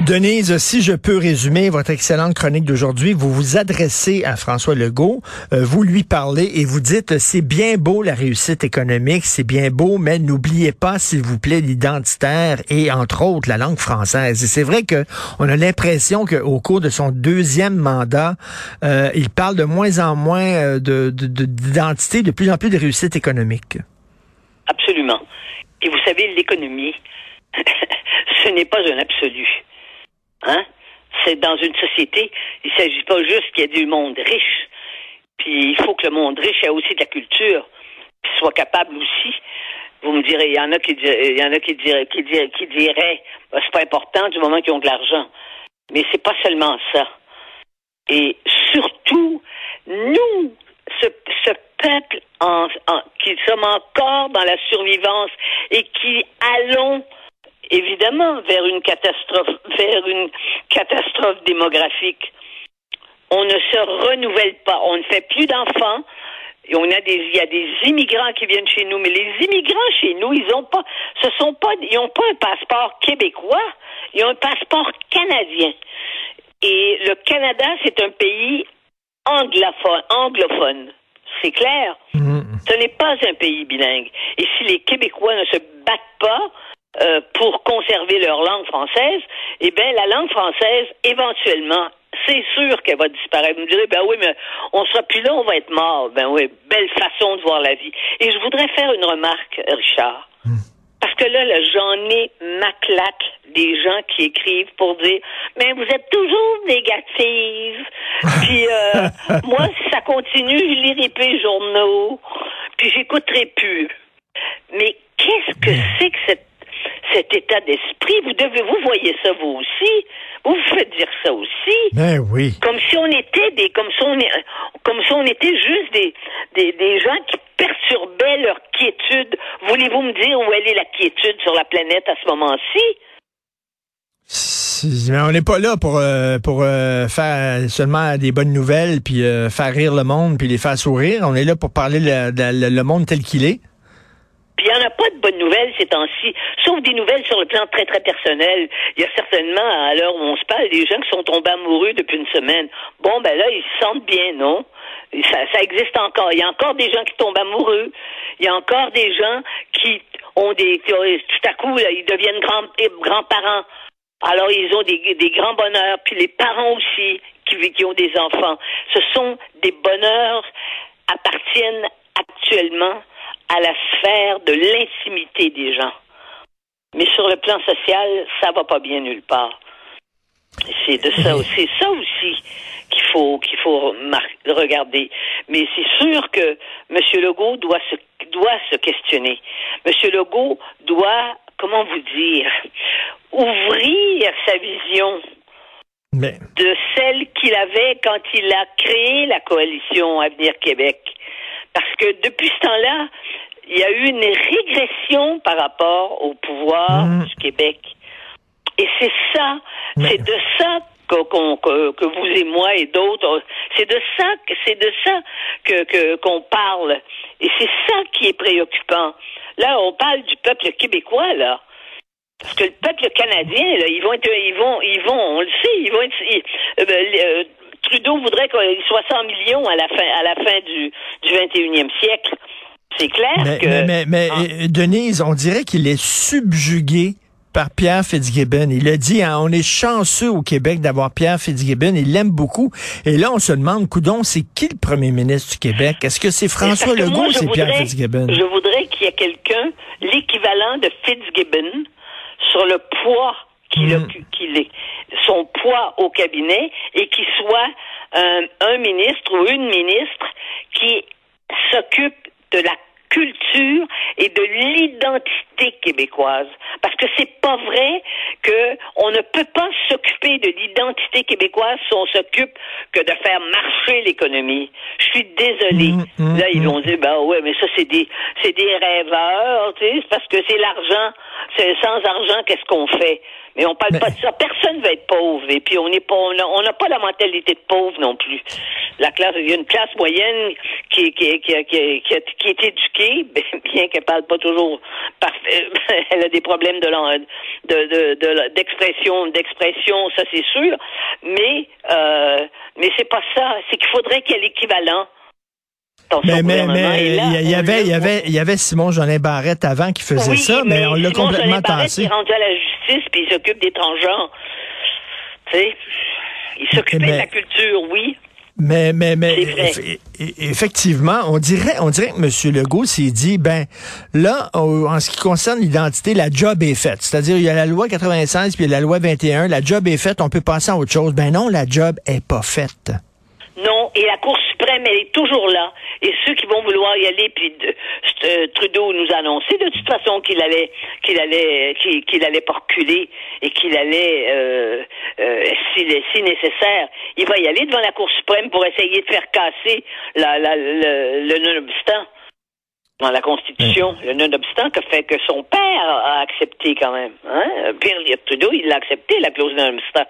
Denise, si je peux résumer votre excellente chronique d'aujourd'hui, vous vous adressez à François Legault, euh, vous lui parlez et vous dites c'est bien beau la réussite économique, c'est bien beau, mais n'oubliez pas s'il vous plaît l'identitaire et entre autres la langue française. Et c'est vrai que on a l'impression qu'au cours de son deuxième mandat, euh, il parle de moins en moins euh, de d'identité, de, de plus en plus de réussite économique. Absolument. Et vous savez, l'économie, ce n'est pas un absolu. Hein? C'est dans une société, il ne s'agit pas juste qu'il y ait du monde riche. Puis il faut que le monde riche ait aussi de la culture, puis soit capable aussi. Vous me direz, il y en a qui diraient, qui diraient, ben, c'est pas important du moment qu'ils ont de l'argent. Mais c'est pas seulement ça. Et surtout, nous, ce, peuple qui sommes encore dans la survivance et qui allons évidemment vers une catastrophe, vers une catastrophe démographique. On ne se renouvelle pas, on ne fait plus d'enfants. Et on a des, il y a des immigrants qui viennent chez nous, mais les immigrants chez nous, ils ont pas, ce sont pas, ils ont pas un passeport québécois, ils ont un passeport canadien. Et le Canada, c'est un pays anglophone, anglophone. C'est clair. Mmh. Ce n'est pas un pays bilingue. Et si les Québécois ne se battent pas, euh, pour conserver leur langue française, eh bien, la langue française, éventuellement, c'est sûr qu'elle va disparaître. Vous me direz, ben oui, mais on sera plus là, on va être mort. Ben oui, belle façon de voir la vie. Et je voudrais faire une remarque, Richard. Hmm. Parce que là, là j'en ai ma claque des gens qui écrivent pour dire Mais vous êtes toujours négative. puis euh, moi, si ça continue, je lirai plus les journaux. Puis j'écouterai plus. Mais qu'est-ce que hmm. c'est que cette cet état d'esprit. Vous devez, vous voyez ça vous aussi. Vous vous faites dire ça aussi. Ben oui. Comme si on était des, comme si on, comme si on était juste des, des, des gens qui perturbaient leur quiétude. Voulez-vous me dire où elle est la quiétude sur la planète à ce moment-ci? on n'est pas là pour euh, pour euh, faire seulement des bonnes nouvelles puis euh, faire rire le monde puis les faire sourire. On est là pour parler le, le monde tel qu'il est. Puis il n'y en a pas de bonnes nouvelles ces temps-ci, sauf des nouvelles sur le plan très, très personnel. Il y a certainement, à l'heure où on se parle, des gens qui sont tombés amoureux depuis une semaine. Bon, ben là, ils se sentent bien, non? Ça, ça existe encore. Il y a encore des gens qui tombent amoureux. Il y a encore des gens qui ont des... Tout à coup, là, ils deviennent grands, grands-parents. Alors, ils ont des, des grands bonheurs. Puis les parents aussi, qui, qui ont des enfants. Ce sont des bonheurs appartiennent actuellement à la sphère de l'intimité des gens. Mais sur le plan social, ça va pas bien nulle part. C'est de ça, c'est ça aussi qu'il faut qu'il faut regarder. Mais c'est sûr que M. Legault doit se doit se questionner. M. Legault doit, comment vous dire, ouvrir sa vision de celle qu'il avait quand il a créé la coalition Avenir Québec. Parce que depuis ce temps-là, il y a eu une régression par rapport au pouvoir mmh. du Québec. Et c'est ça, c'est de ça que, que, que, vous et moi et d'autres, c'est de ça que c'est de ça que qu'on parle. Et c'est ça qui est préoccupant. Là, on parle du peuple québécois là. Parce que le peuple canadien, là, ils vont être, ils vont, ils vont, on le sait, ils vont être, euh, ben, euh, Trudeau voudrait qu'il soit 100 millions à la fin, à la fin du, du 21e siècle. C'est clair mais, que... Mais, mais, ah. euh, Denise, on dirait qu'il est subjugué par Pierre Fitzgibbon. Il a dit, hein, on est chanceux au Québec d'avoir Pierre Fitzgibbon. Il l'aime beaucoup. Et là, on se demande, coudon, c'est qui le premier ministre du Québec? Est-ce que c'est François Legault ou c'est Pierre Fitzgibbon? Je voudrais qu'il y ait quelqu'un, l'équivalent de Fitzgibbon, sur le poids qu'il mm. est, son poids au cabinet, et qui soit un ministre ou une ministre qui s'occupe de la culture et de l'identité québécoise. Parce que c'est pas vrai que on ne peut pas s'occuper de l'identité québécoise si on s'occupe que de faire marcher l'économie. Je suis désolée. Mmh, mmh, Là, ils mmh. vont dire, ben ouais, mais ça, c'est des, c'est des rêveurs, tu sais, parce que c'est l'argent. c'est sans argent, qu'est-ce qu'on fait? Mais on parle pas de ça. Personne veut être pauvre. Et puis on n'est pas, on n'a pas la mentalité de pauvre non plus. La classe, il y a une classe moyenne qui, qui, qui, qui, qui, est éduquée, bien qu'elle parle pas toujours parfait. Elle a des problèmes de de, d'expression, d'expression, ça c'est sûr. Mais euh, mais c'est pas ça. C'est qu'il faudrait qu'il y ait l'équivalent mais, mais, mais il y, avait, il y avait, il y avait Simon Jolin Barrette avant qui faisait ça, mais, on l'a complètement tassé. Il est rendu à la justice puis il s'occupe des transgenres. Tu sais, il s'occupait de la culture, oui. Mais, mais, mais, effectivement, on dirait, on dirait que M. Legault s'est dit, ben, là, en ce qui concerne l'identité, la job est faite. C'est-à-dire, il y a la loi 96 puis il y a la loi 21. La job est faite, on peut passer à autre chose. Ben non, la job est pas faite. Non, et la Cour suprême, elle est toujours là. Et ceux qui vont vouloir y aller, puis euh, Trudeau nous a annoncé de toute façon qu'il allait, qu'il allait, qu'il allait pas reculer et qu'il allait, euh, euh, si, nécessaire, il va y aller devant la Cour suprême pour essayer de faire casser la, la, le, le non-obstant dans la Constitution, le non-obstant que fait que son père a accepté quand même. Hein? Pierre Trudeau, il l'a accepté, la clause non-obstant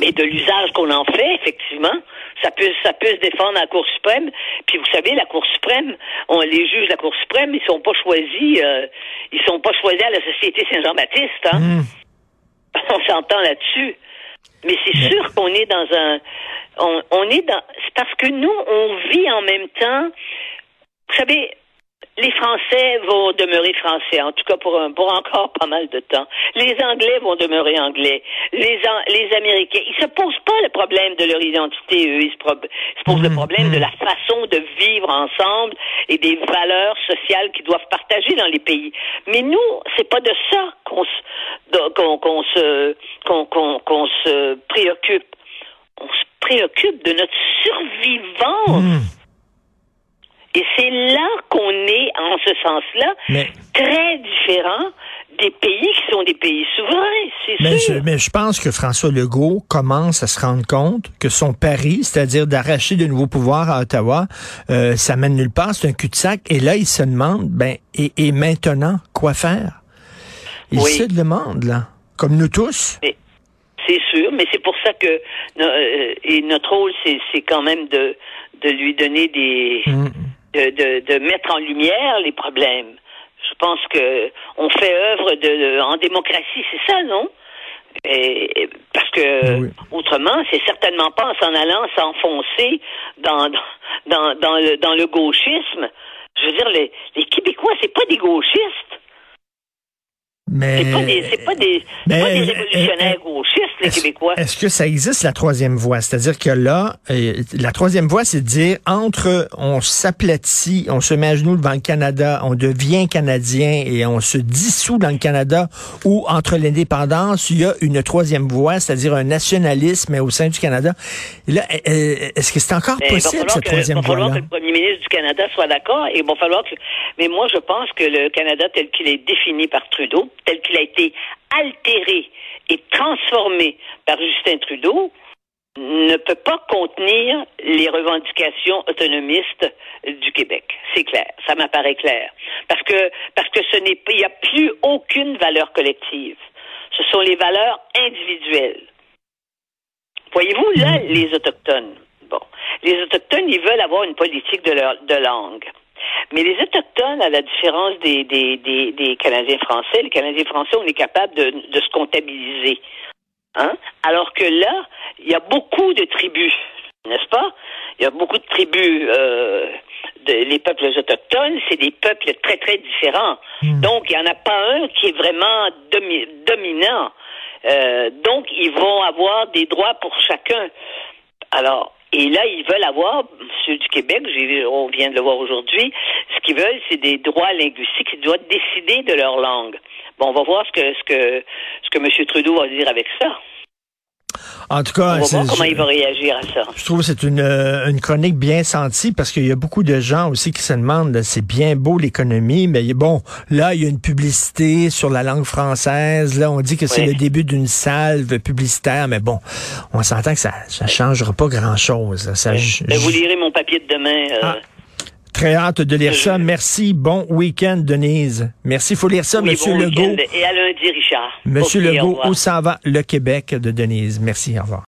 mais de l'usage qu'on en fait, effectivement, ça peut ça peut se défendre à la Cour suprême. Puis vous savez, la Cour suprême, on les juges de la Cour suprême, ils sont pas choisis, euh, ils sont pas choisis à la Société Saint-Jean-Baptiste. Hein? Hmm. On s'entend là-dessus. Mais c'est sûr qu'on est dans un, on, on est dans, c'est parce que nous, on vit en même temps. Vous savez, les Français vont demeurer français, en tout cas pour, pour encore pas mal de temps. Les Anglais vont demeurer anglais. Les, les Américains, ils se posent pas le problème de leur identité, eux. Ils se, posent le mmh, problème de mmh. la façon de vivre ensemble et des valeurs sociales qu'ils doivent partager dans les pays. Mais nous, c'est pas de ça qu'on qu'on se qu'on qu'on se préoccupe. On se préoccupe de notre survivance. Mmh. Et c'est là qu'on est, en ce sens-là, très différent des pays qui sont des pays souverains, c'est mais Je, mais je pense que François Legault commence à se rendre compte que son pari, c'est-à-dire d'arracher de nouveaux pouvoirs à Ottawa, euh, ça mène nulle part, c'est un cul-de-sac. Et là, il se demande, ben, et, maintenant, quoi faire? Il se demande, là, comme nous tous. C'est sûr, mais c'est pour ça que euh, et notre rôle, c'est quand même de, de lui donner des, mm de, de, mettre en lumière les problèmes. Je pense que on fait œuvre de, en démocratie, c'est ça, non? Et, parce que autrement, c'est certainement pas en s'en allant s'enfoncer dans, dans, dans, le, dans le gauchisme. Je veux dire, les, les Québécois, c'est pas des gauchistes. Mais c'est pas des, c'est pas des, pas des révolutionnaires gauchistes, les Québécois. Est-ce que ça existe la troisième voie? C'est-à-dire que là, euh, la troisième voie, c'est de dire entre on s'aplatit, on se met à genoux devant le Canada, on devient canadien et on se dissout dans le Canada, ou entre l'indépendance, il y a une troisième voie, c'est-à-dire un nationalisme au sein du Canada. là, euh, euh, est-ce que c'est encore possible cette troisième voie-là Il va falloir que le premier ministre du Canada soit d'accord. Et il va falloir que. Mais moi, je pense que le Canada tel qu'il est défini par Trudeau tel qu'il a été altéré et transformé par Justin Trudeau, ne peut pas contenir les revendications autonomistes du Québec. C'est clair, ça m'apparaît clair. Parce que parce que ce n'est il n'y a plus aucune valeur collective. Ce sont les valeurs individuelles. Voyez-vous là les autochtones. Bon, les autochtones ils veulent avoir une politique de leur de langue. Mais les Autochtones, à la différence des, des, des, des Canadiens français, les Canadiens français, on est capable de, de se comptabiliser. Hein? Alors que là, il y a beaucoup de tribus, n'est-ce pas? Il y a beaucoup de tribus, euh, de, les peuples autochtones, c'est des peuples très, très différents. Hmm. Donc, il n'y en a pas un qui est vraiment dominant. Euh, donc, ils vont avoir des droits pour chacun. Alors, et là, ils veulent avoir, ceux du Québec, on vient de le voir aujourd'hui, ce qu'ils veulent, c'est des droits linguistiques. Ils doivent décider de leur langue. Bon, on va voir ce que, ce que, ce que M. Trudeau va dire avec ça. En tout cas, on va voir comment il va réagir à ça. Je trouve que c'est une, euh, une chronique bien sentie parce qu'il y a beaucoup de gens aussi qui se demandent, c'est bien beau l'économie, mais bon, là, il y a une publicité sur la langue française. Là, on dit que c'est le début d'une salve publicitaire, mais bon, on s'entend que ça ne changera pas grand-chose. Ben, vous lirez mon papier de demain. Euh, ah. Très hâte de lire ça. Merci. Bon week-end, Denise. Merci. Il faut lire ça, Oui, Monsieur bon Legault. Et à lundi, Richard. Monsieur Legault, où s'en va le Québec de Denise? Merci. Au revoir.